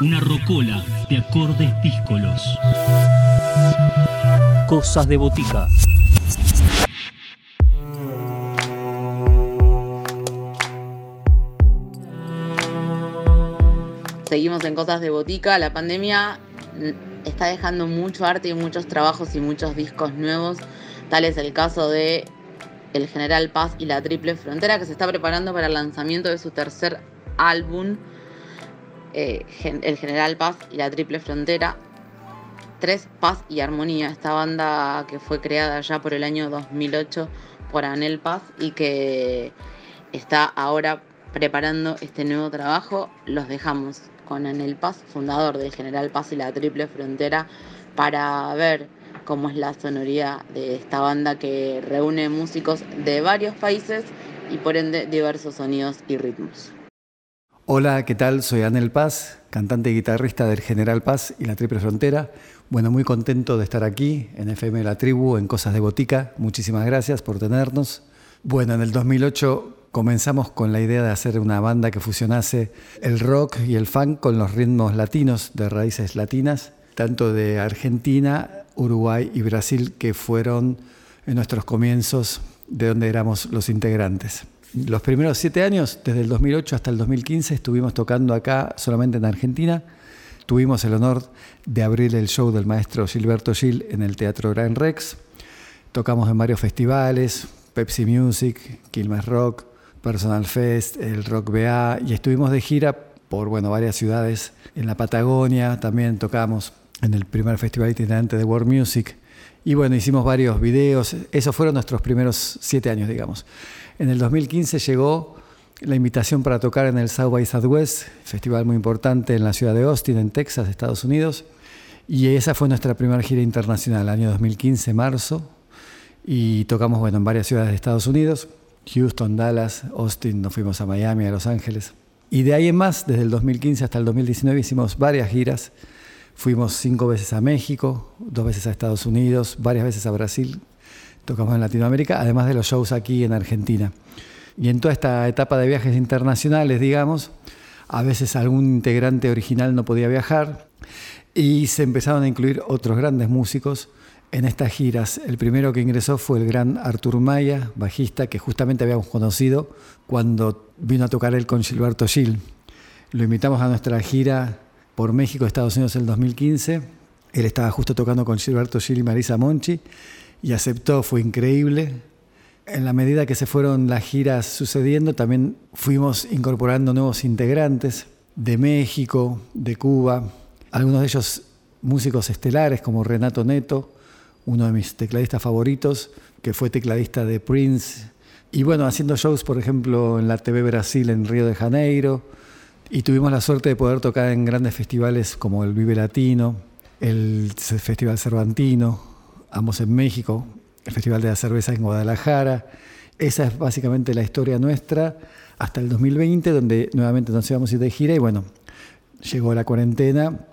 Una rocola de acordes díscolos. Cosas de botica. Seguimos en Cosas de Botica. La pandemia está dejando mucho arte y muchos trabajos y muchos discos nuevos. Tal es el caso de El General Paz y la Triple Frontera, que se está preparando para el lanzamiento de su tercer álbum, eh, El General Paz y la Triple Frontera. Tres, Paz y Armonía, esta banda que fue creada ya por el año 2008 por Anel Paz y que está ahora preparando este nuevo trabajo. Los dejamos con Anel Paz, fundador del General Paz y la Triple Frontera, para ver cómo es la sonoridad de esta banda que reúne músicos de varios países y por ende diversos sonidos y ritmos. Hola, ¿qué tal? Soy Anel Paz, cantante y guitarrista del General Paz y la Triple Frontera. Bueno, muy contento de estar aquí en FM La Tribu, en Cosas de Botica. Muchísimas gracias por tenernos. Bueno, en el 2008 comenzamos con la idea de hacer una banda que fusionase el rock y el funk con los ritmos latinos de raíces latinas, tanto de Argentina, Uruguay y Brasil, que fueron en nuestros comienzos de donde éramos los integrantes. Los primeros siete años, desde el 2008 hasta el 2015, estuvimos tocando acá solamente en Argentina. Tuvimos el honor de abrir el show del maestro Gilberto Gil en el Teatro Gran Rex. Tocamos en varios festivales, Pepsi Music, Quilmes Rock, Personal Fest, el Rock BA, y estuvimos de gira por bueno, varias ciudades. En la Patagonia también tocamos en el primer festival itinerante de World Music. Y bueno, hicimos varios videos. Esos fueron nuestros primeros siete años, digamos. En el 2015 llegó la invitación para tocar en el South by Southwest, festival muy importante en la ciudad de Austin, en Texas, Estados Unidos. Y esa fue nuestra primera gira internacional, año 2015, marzo. Y tocamos bueno, en varias ciudades de Estados Unidos. Houston, Dallas, Austin, nos fuimos a Miami, a Los Ángeles. Y de ahí en más, desde el 2015 hasta el 2019, hicimos varias giras. Fuimos cinco veces a México, dos veces a Estados Unidos, varias veces a Brasil. Tocamos en Latinoamérica, además de los shows aquí en Argentina. Y en toda esta etapa de viajes internacionales, digamos, a veces algún integrante original no podía viajar y se empezaron a incluir otros grandes músicos en estas giras. El primero que ingresó fue el gran Artur Maya, bajista que justamente habíamos conocido cuando vino a tocar él con Gilberto Gil. Lo invitamos a nuestra gira por México, Estados Unidos en el 2015. Él estaba justo tocando con Gilberto Gil y Marisa Monchi y aceptó, fue increíble. En la medida que se fueron las giras sucediendo, también fuimos incorporando nuevos integrantes de México, de Cuba, algunos de ellos músicos estelares como Renato Neto, uno de mis tecladistas favoritos, que fue tecladista de Prince. Y bueno, haciendo shows, por ejemplo, en la TV Brasil en Río de Janeiro. Y tuvimos la suerte de poder tocar en grandes festivales como el Vive Latino, el Festival Cervantino, ambos en México, el Festival de la Cerveza en Guadalajara. Esa es básicamente la historia nuestra hasta el 2020, donde nuevamente nos íbamos a ir de gira y bueno, llegó la cuarentena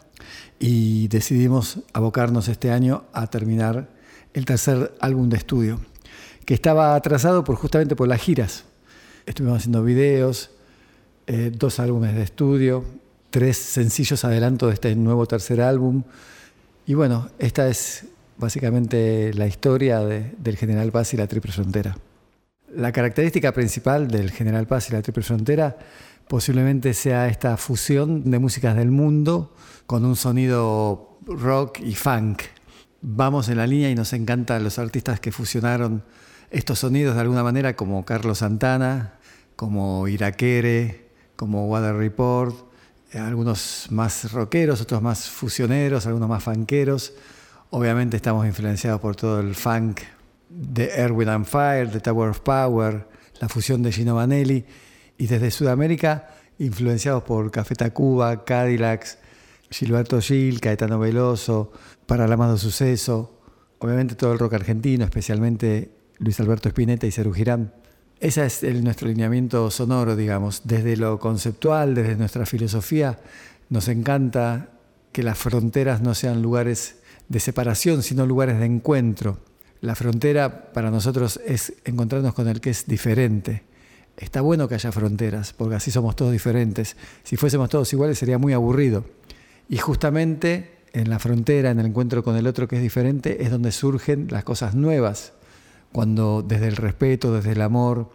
y decidimos abocarnos este año a terminar el tercer álbum de estudio, que estaba atrasado por, justamente por las giras. Estuvimos haciendo videos, eh, dos álbumes de estudio, tres sencillos adelantos de este nuevo tercer álbum. Y bueno, esta es básicamente la historia del General Paz y la Triple Frontera. La característica principal del General Paz y la Triple Frontera posiblemente sea esta fusión de músicas del mundo con un sonido rock y funk. Vamos en la línea y nos encantan los artistas que fusionaron estos sonidos de alguna manera, como Carlos Santana, como Irakere, como Water Report, eh, algunos más rockeros, otros más fusioneros, algunos más funkeros. Obviamente estamos influenciados por todo el funk de Air, and Fire, de Tower of Power, la fusión de Gino Vanelli, y desde Sudamérica influenciados por Café Tacuba, Cadillacs, Gilberto Gil, Caetano Veloso, Para el Amado Suceso, obviamente todo el rock argentino, especialmente Luis Alberto Spinetta y Cerú Girán. Ese es el, nuestro lineamiento sonoro, digamos. Desde lo conceptual, desde nuestra filosofía, nos encanta que las fronteras no sean lugares de separación, sino lugares de encuentro. La frontera para nosotros es encontrarnos con el que es diferente. Está bueno que haya fronteras, porque así somos todos diferentes. Si fuésemos todos iguales sería muy aburrido. Y justamente en la frontera, en el encuentro con el otro que es diferente, es donde surgen las cosas nuevas, cuando desde el respeto, desde el amor,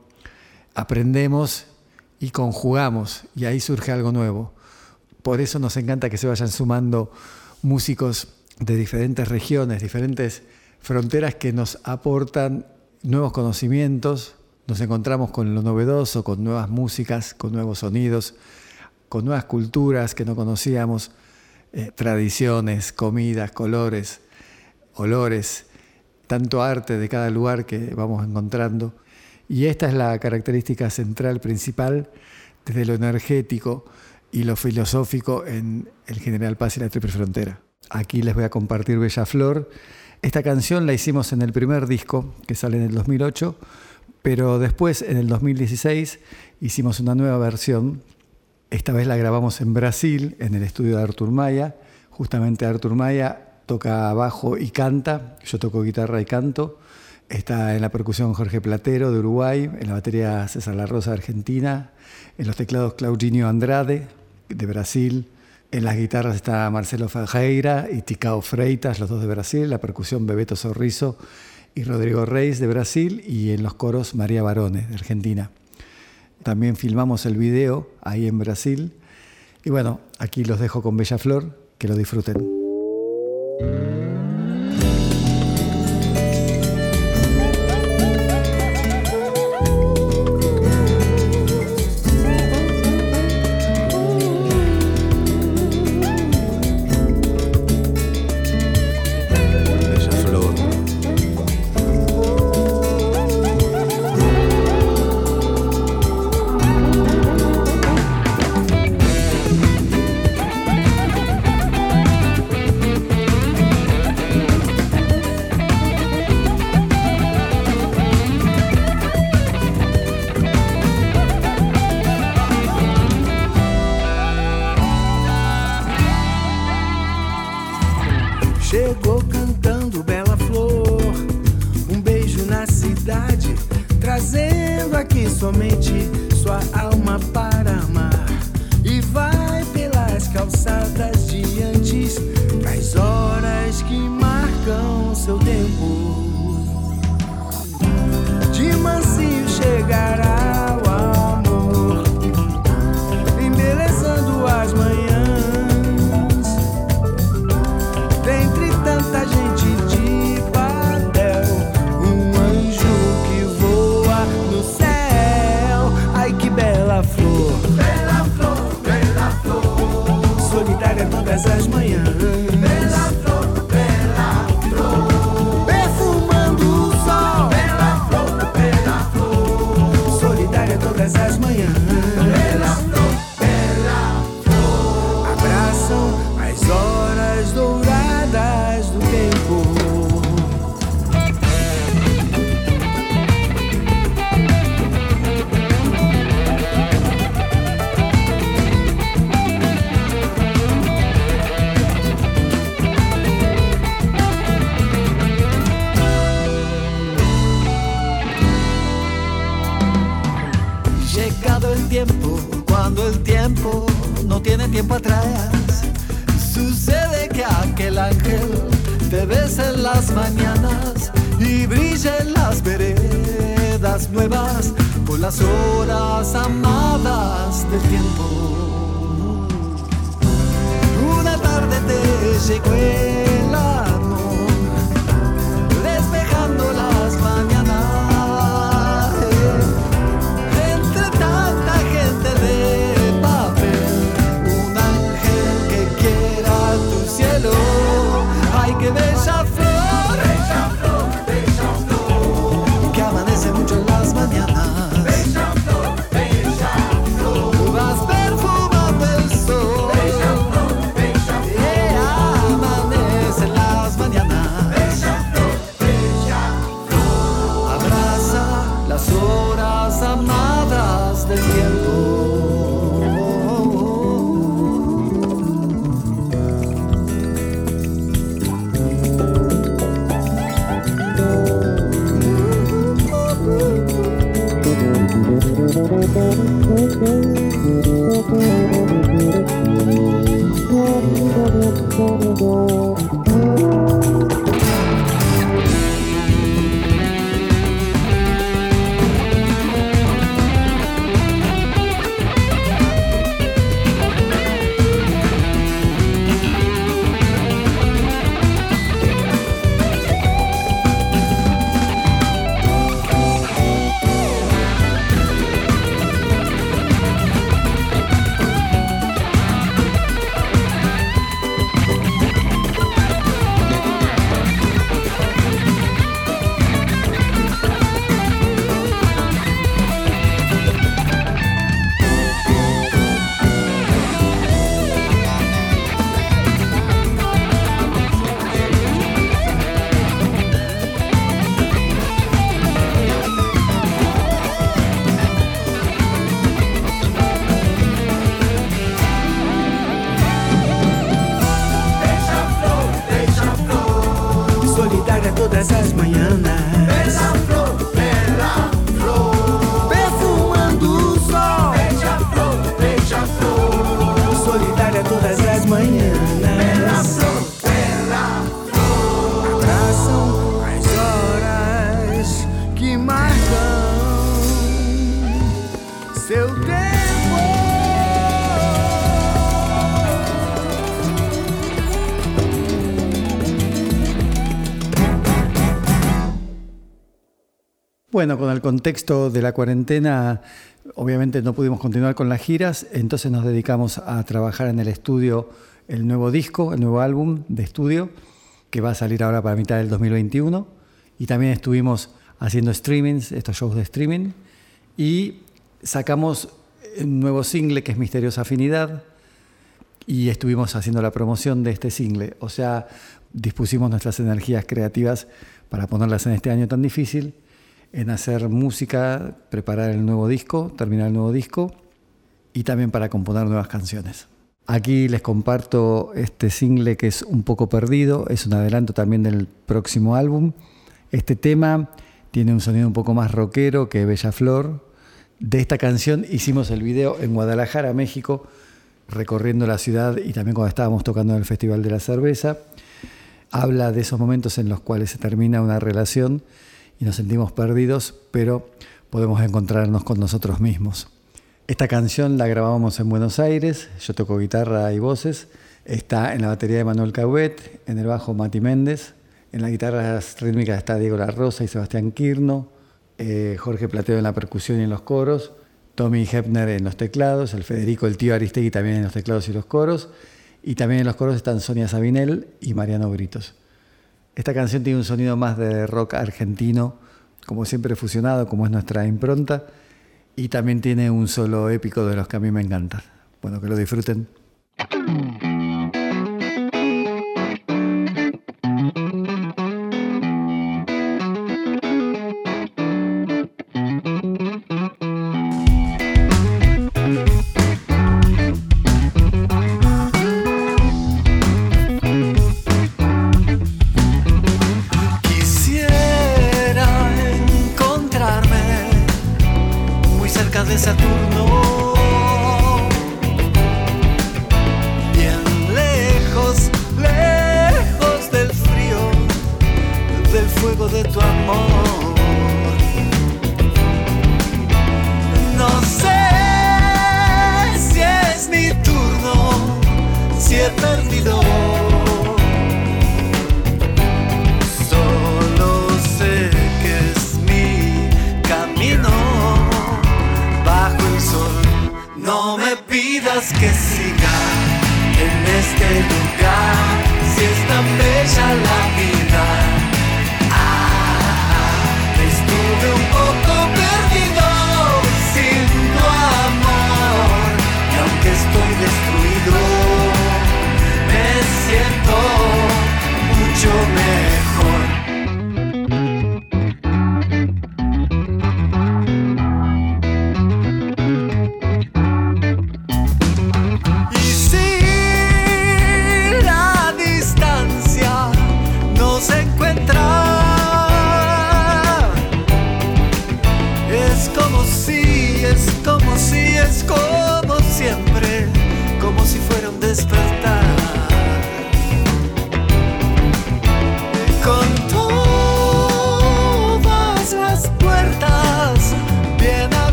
aprendemos y conjugamos, y ahí surge algo nuevo. Por eso nos encanta que se vayan sumando músicos de diferentes regiones, diferentes fronteras que nos aportan nuevos conocimientos, nos encontramos con lo novedoso, con nuevas músicas, con nuevos sonidos, con nuevas culturas que no conocíamos, eh, tradiciones, comidas, colores, olores, tanto arte de cada lugar que vamos encontrando. Y esta es la característica central, principal, desde lo energético y lo filosófico en el General Paz y la Triple Frontera. Aquí les voy a compartir Bella Flor. Esta canción la hicimos en el primer disco que sale en el 2008, pero después en el 2016 hicimos una nueva versión. Esta vez la grabamos en Brasil, en el estudio de Artur Maya. Justamente Artur Maya toca bajo y canta, yo toco guitarra y canto. Está en la percusión Jorge Platero de Uruguay, en la batería César La Rosa de Argentina, en los teclados Claudinho Andrade de Brasil, en las guitarras está Marcelo Fajeira y Ticao Freitas, los dos de Brasil, la percusión Bebeto Sorriso y Rodrigo Reis de Brasil y en los coros María Barone de Argentina. También filmamos el video ahí en Brasil. Y bueno, aquí los dejo con Bella Flor, que lo disfruten. Música somente sua alma. las horas amadas del tiempo. Una tarde te llegó el Bueno, con el contexto de la cuarentena, obviamente no pudimos continuar con las giras, entonces nos dedicamos a trabajar en el estudio el nuevo disco, el nuevo álbum de estudio, que va a salir ahora para mitad del 2021. Y también estuvimos haciendo streamings, estos shows de streaming, y sacamos un nuevo single que es Misteriosa Afinidad, y estuvimos haciendo la promoción de este single. O sea, dispusimos nuestras energías creativas para ponerlas en este año tan difícil en hacer música, preparar el nuevo disco, terminar el nuevo disco y también para componer nuevas canciones. Aquí les comparto este single que es un poco perdido, es un adelanto también del próximo álbum. Este tema tiene un sonido un poco más rockero que Bella Flor. De esta canción hicimos el video en Guadalajara, México, recorriendo la ciudad y también cuando estábamos tocando en el Festival de la Cerveza. Habla de esos momentos en los cuales se termina una relación y nos sentimos perdidos, pero podemos encontrarnos con nosotros mismos. Esta canción la grabamos en Buenos Aires, yo toco guitarra y voces, está en la batería de Manuel Cauet, en el bajo Mati Méndez, en las guitarras rítmicas está Diego La Rosa y Sebastián Quirno, eh, Jorge Plateo en la percusión y en los coros, Tommy Hepner en los teclados, el Federico, el tío Aristegui también en los teclados y los coros, y también en los coros están Sonia Sabinel y Mariano Britos. Esta canción tiene un sonido más de rock argentino, como siempre fusionado, como es nuestra impronta, y también tiene un solo épico de los que a mí me encantan. Bueno, que lo disfruten.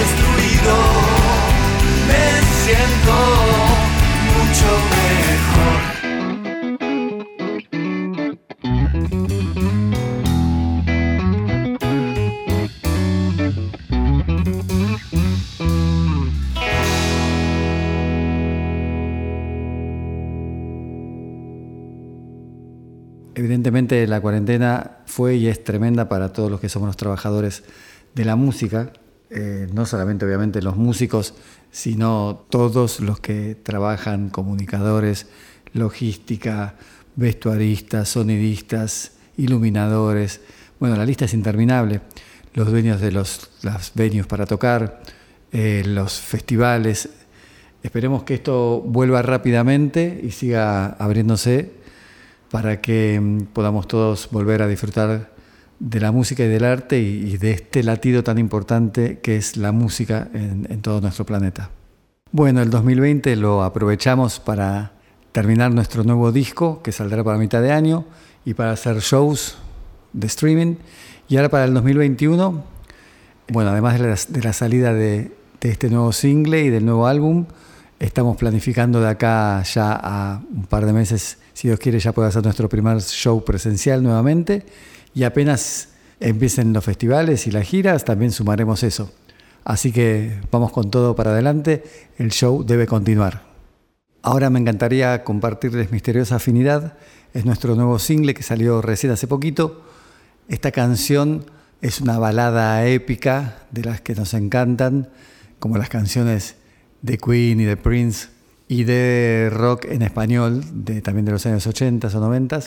Destruido me siento mucho mejor. Evidentemente la cuarentena fue y es tremenda para todos los que somos los trabajadores de la música, eh, no solamente obviamente los músicos, sino todos los que trabajan, comunicadores, logística, vestuaristas, sonidistas, iluminadores. Bueno, la lista es interminable. Los dueños de los, las venues para tocar, eh, los festivales. Esperemos que esto vuelva rápidamente y siga abriéndose para que mm, podamos todos volver a disfrutar de la música y del arte y, de este latido tan importante que es la música en, todo nuestro planeta. Bueno, el 2020 lo aprovechamos para terminar nuestro nuevo disco que saldrá para mitad de año y para hacer shows de streaming. Y ahora para el 2021, bueno, además de la, salida de, de este nuevo single y del nuevo álbum, estamos planificando de acá ya a un par de meses, si Dios quiere, ya puede hacer nuestro primer show presencial nuevamente. Y apenas empiecen los festivales y las giras, también sumaremos eso. Así que vamos con todo para adelante, el show debe continuar. Ahora me encantaría compartirles Misteriosa Afinidad, es nuestro nuevo single que salió recién hace poquito. Esta canción es una balada épica de las que nos encantan, como las canciones de Queen y de Prince, y de rock en español, también de los años 80 o 90.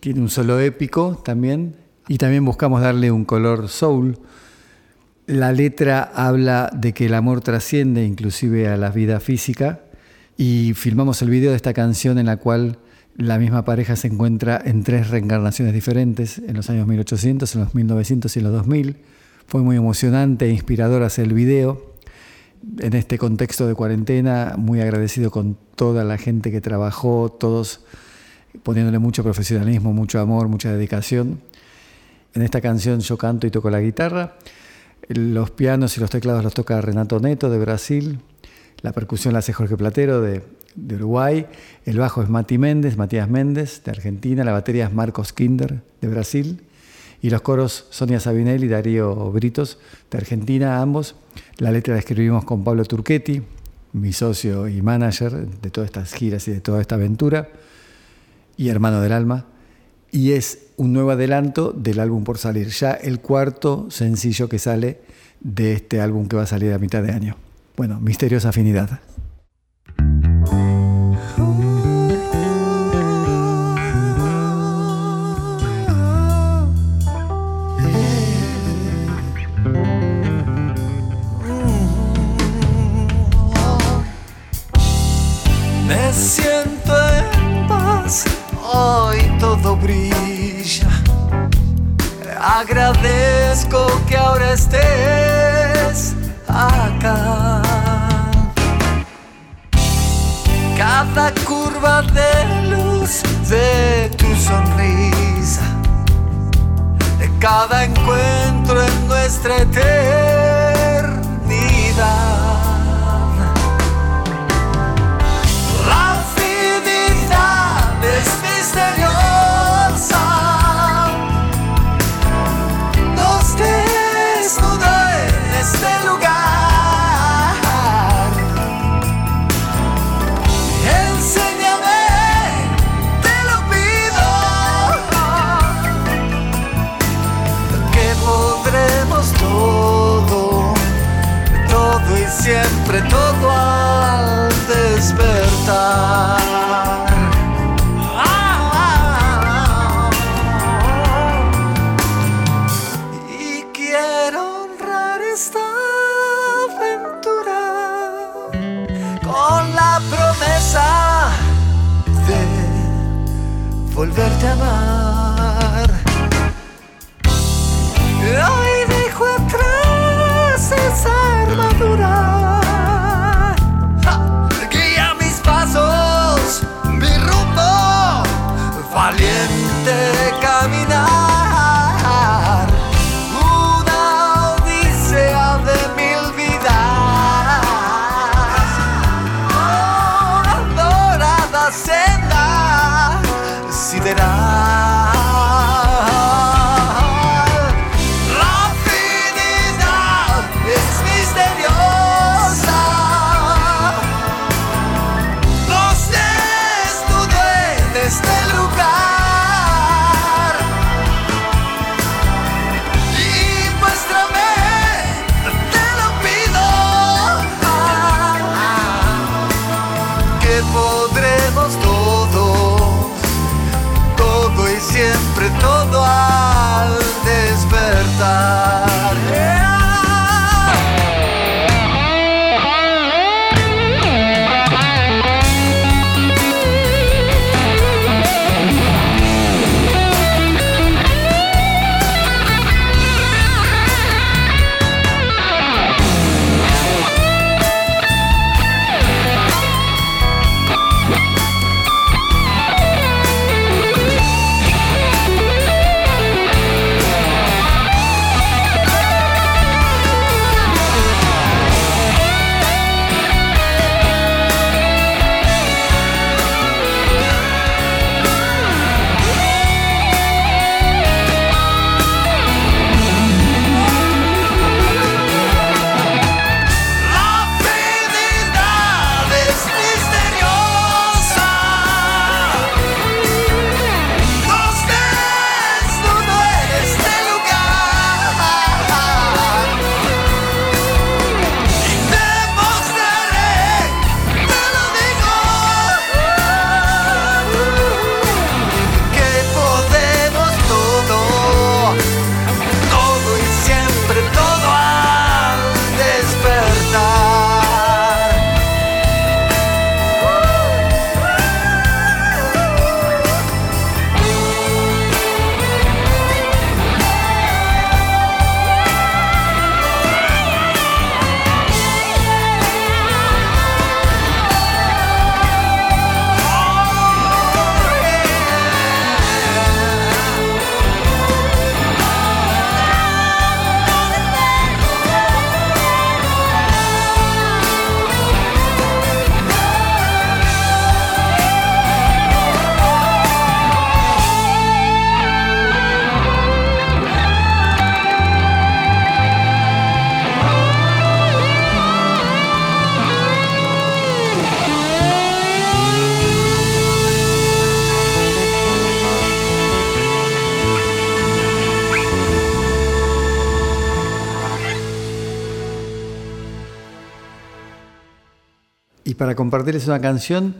Tiene un solo épico también, y también buscamos darle un color soul. La letra habla de que el amor trasciende inclusive a la vida física, y filmamos el video de esta canción en la cual la misma pareja se encuentra en tres reencarnaciones diferentes, en los años 1800, en los 1900 y en los 2000. Fue muy emocionante e inspirador hacer el video. En este contexto de cuarentena, muy agradecido con toda la gente que trabajó, todos poniéndole mucho profesionalismo, mucho amor, mucha dedicación. En esta canción yo canto y toco la guitarra. Los pianos y los teclados los toca Renato Neto de Brasil. La percusión la hace Jorge Platero de, Uruguay. El bajo es Mati Méndez, Matías Méndez de Argentina. La batería es Marcos Kinder de Brasil. Y los coros Sonia Sabinelli y Darío Britos de Argentina, ambos. La letra la escribimos con Pablo Turchetti, mi socio y manager de todas estas giras y de toda esta aventura, y hermano del alma. Y es un nuevo adelanto del álbum por salir, ya el cuarto sencillo que sale de este álbum que va a salir a mitad de año. Bueno, Misteriosa Afinidad. Agradezco que ahora estés acá. Cada curva de luz de tu sonrisa, de cada encuentro en nuestra eternidad. Y quiero honrar esta aventura con la promesa de volverte a amar. Compartirles una canción,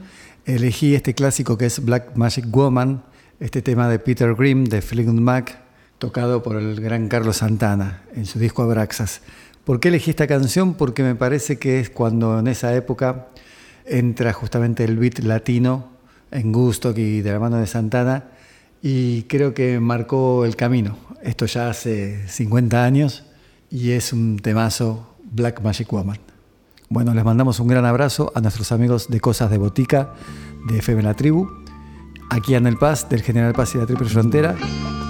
elegí este clásico que es Black Magic Woman, este tema de Peter Grimm de Fleetwood Mac, tocado por el gran Carlos Santana en su disco Abraxas. ¿Por qué elegí esta canción? Porque me parece que es cuando en esa época entra justamente el beat latino en Gusto y de la mano de Santana y creo que marcó el camino. Esto ya hace 50 años y es un temazo Black Magic Woman. Bueno, les mandamos un gran abrazo a nuestros amigos de Cosas de Botica, de FM La Tribu, aquí en El Paz, del General Paz y la Triple Frontera,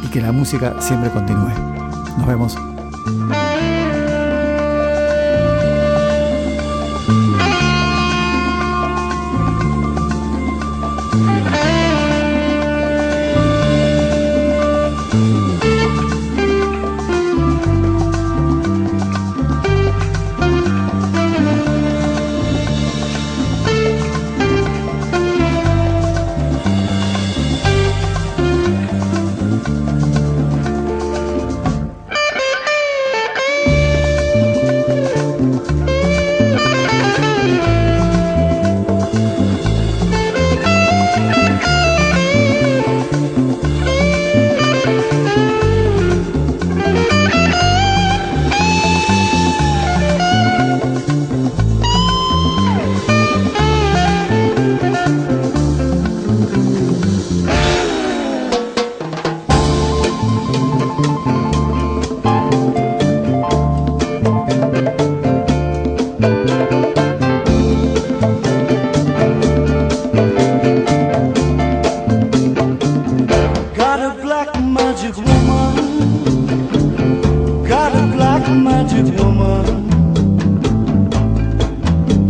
y que la música siempre continúe. Nos vemos. magic woman. Got a black magic woman.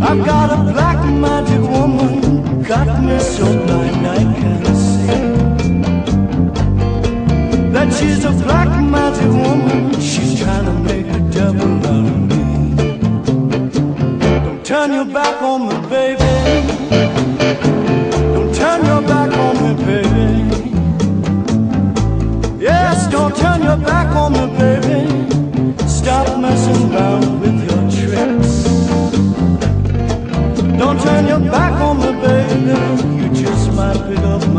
I've got a back on baby, stop messing around with your tricks. Don't turn your back on the baby, you just might pick up my.